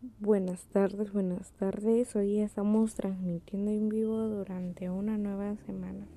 Buenas tardes, buenas tardes. Hoy estamos transmitiendo en vivo durante una nueva semana